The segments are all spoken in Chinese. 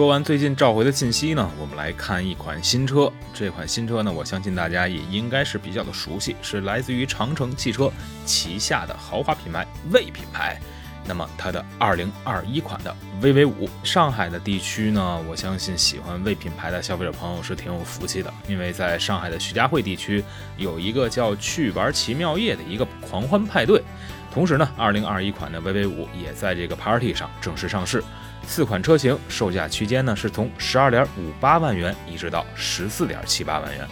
说完最近召回的信息呢，我们来看一款新车。这款新车呢，我相信大家也应该是比较的熟悉，是来自于长城汽车旗下的豪华品牌魏品牌。那么它的2021款的 VV5，上海的地区呢，我相信喜欢魏品牌的消费者朋友是挺有福气的，因为在上海的徐家汇地区有一个叫“去玩奇妙夜”的一个狂欢派对。同时呢，2021款的 VV5 也在这个 Party 上正式上市。四款车型售价区间呢是从十二点五八万元一直到十四点七八万元。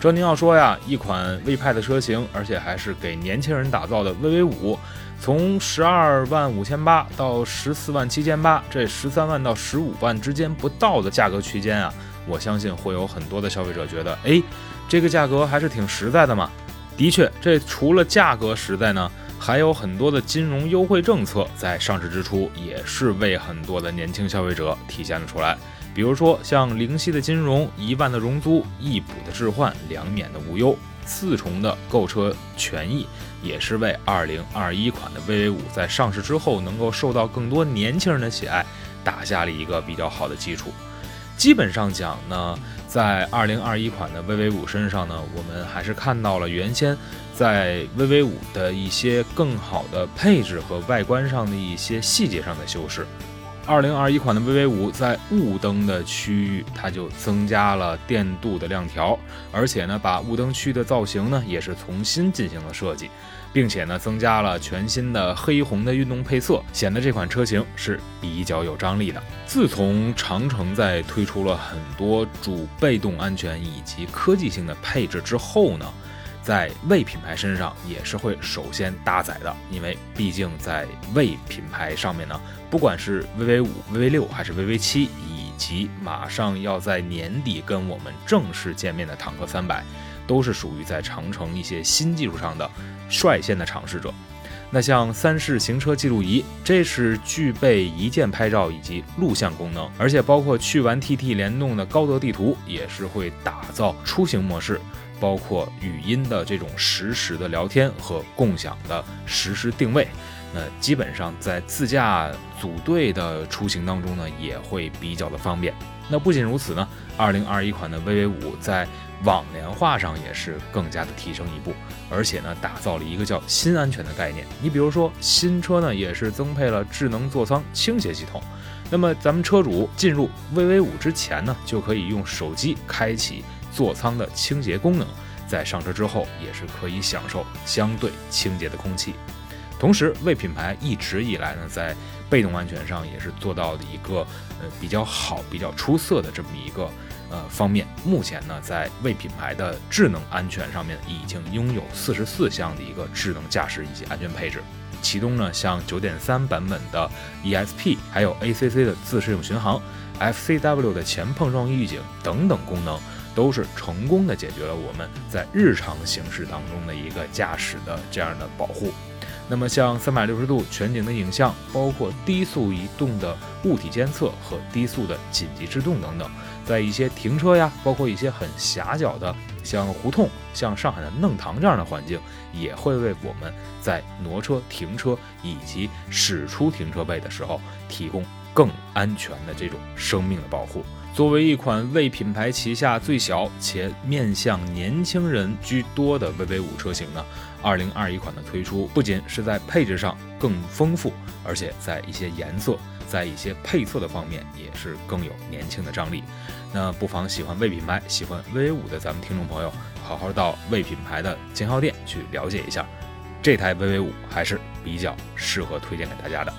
这您要说呀，一款魏派的车型，而且还是给年轻人打造的 VV 五，从十二万五千八到十四万七千八，这十三万到十五万之间不到的价格区间啊，我相信会有很多的消费者觉得，哎，这个价格还是挺实在的嘛。的确，这除了价格实在呢。还有很多的金融优惠政策在上市之初，也是为很多的年轻消费者体现了出来。比如说，像零息的金融、一万的融租、一补的置换、两免的无忧、四重的购车权益，也是为二零二一款的 VV 五在上市之后能够受到更多年轻人的喜爱，打下了一个比较好的基础。基本上讲呢，在二零二一款的 VV 五身上呢，我们还是看到了原先在 VV 五的一些更好的配置和外观上的一些细节上的修饰。二零二一款的 VV 五在雾灯的区域，它就增加了电镀的亮条，而且呢，把雾灯区的造型呢也是重新进行了设计。并且呢，增加了全新的黑红的运动配色，显得这款车型是比较有张力的。自从长城在推出了很多主被动安全以及科技性的配置之后呢，在魏品牌身上也是会首先搭载的，因为毕竟在魏品牌上面呢，不管是 VV 五、VV 六还是 VV 七，以及马上要在年底跟我们正式见面的坦克三百。都是属于在长城一些新技术上的率先的尝试者。那像三视行车记录仪，这是具备一键拍照以及录像功能，而且包括去玩 TT 联动的高德地图，也是会打造出行模式，包括语音的这种实时的聊天和共享的实时定位。那基本上在自驾组队的出行当中呢，也会比较的方便。那不仅如此呢，二零二一款的 VV 五在网联化上也是更加的提升一步，而且呢，打造了一个叫新安全的概念。你比如说，新车呢也是增配了智能座舱倾斜系统，那么咱们车主进入 VV 五之前呢，就可以用手机开启座舱的清洁功能，在上车之后也是可以享受相对清洁的空气。同时，魏品牌一直以来呢，在被动安全上也是做到了一个呃比较好、比较出色的这么一个。呃，方面目前呢，在魏品牌的智能安全上面已经拥有四十四项的一个智能驾驶以及安全配置，其中呢，像九点三版本的 ESP，还有 ACC 的自适应巡航，FCW 的前碰撞预警等等功能，都是成功的解决了我们在日常行驶当中的一个驾驶的这样的保护。那么像三百六十度全景的影像，包括低速移动的物体监测和低速的紧急制动等等。在一些停车呀，包括一些很狭小的像胡同、像上海的弄堂这样的环境，也会为我们在挪车、停车以及驶出停车位的时候提供更安全的这种生命的保护。作为一款魏品牌旗下最小且面向年轻人居多的 VV 五车型呢，二零二一款的推出不仅是在配置上更丰富，而且在一些颜色。在一些配色的方面，也是更有年轻的张力。那不妨喜欢魏品牌、喜欢 VV 五的咱们听众朋友，好好到魏品牌的经销店去了解一下，这台 VV 五还是比较适合推荐给大家的。